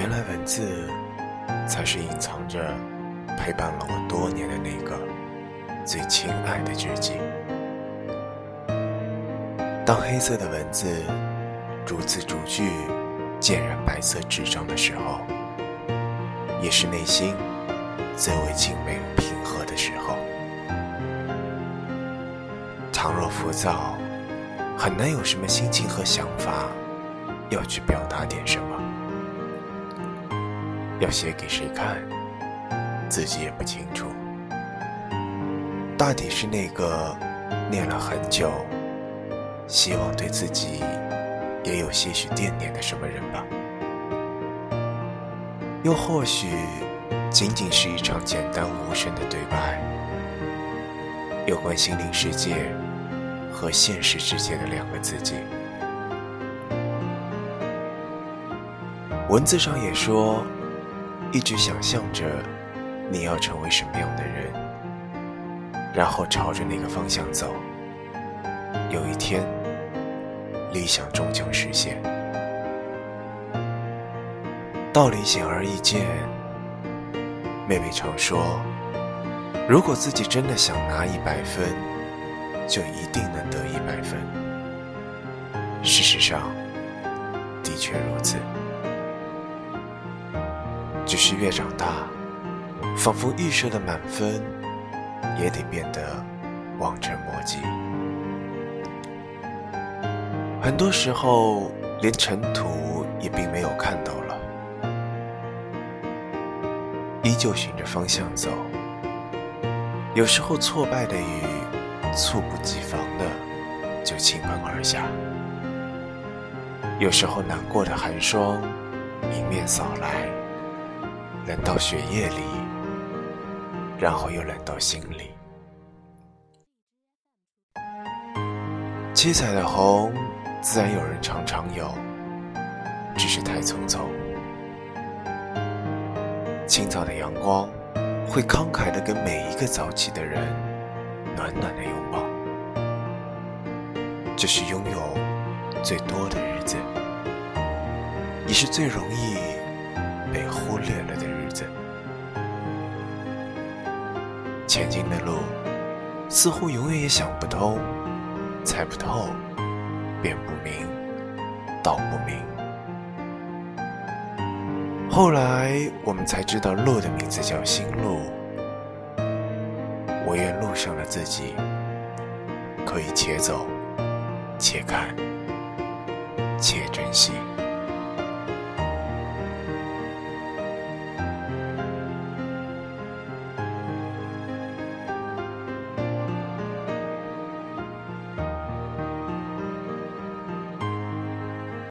原来文字才是隐藏着陪伴了我多年的那个最亲爱的知己。当黑色的文字逐字逐句浸染白色纸张的时候，也是内心最为静美平和的时候。倘若浮躁，很难有什么心情和想法要去表达点什么。要写给谁看，自己也不清楚。大抵是那个念了很久，希望对自己也有些许惦念的什么人吧。又或许，仅仅是一场简单无声的对白，有关心灵世界和现实世界的两个自己。文字上也说。一直想象着你要成为什么样的人，然后朝着那个方向走。有一天，理想终将实现。道理显而易见。妹妹常说，如果自己真的想拿一百分，就一定能得一百分。事实上，的确如此。是越长大，仿佛预设的满分，也得变得望尘莫及。很多时候，连尘土也并没有看到了，依旧循着方向走。有时候，挫败的雨猝不及防的就倾盆而下；有时候，难过的寒霜迎面扫来。冷到血液里，然后又冷到心里。七彩的虹，自然有人常常有，只是太匆匆。清早的阳光，会慷慨的给每一个早起的人暖暖的拥抱。这是拥有最多的日子，也是最容易被忽略了的。前进的路，似乎永远也想不通，猜不透，辨不明，道不明。后来我们才知道，路的名字叫心路。我愿路上的自己，可以且走，且看，且珍惜。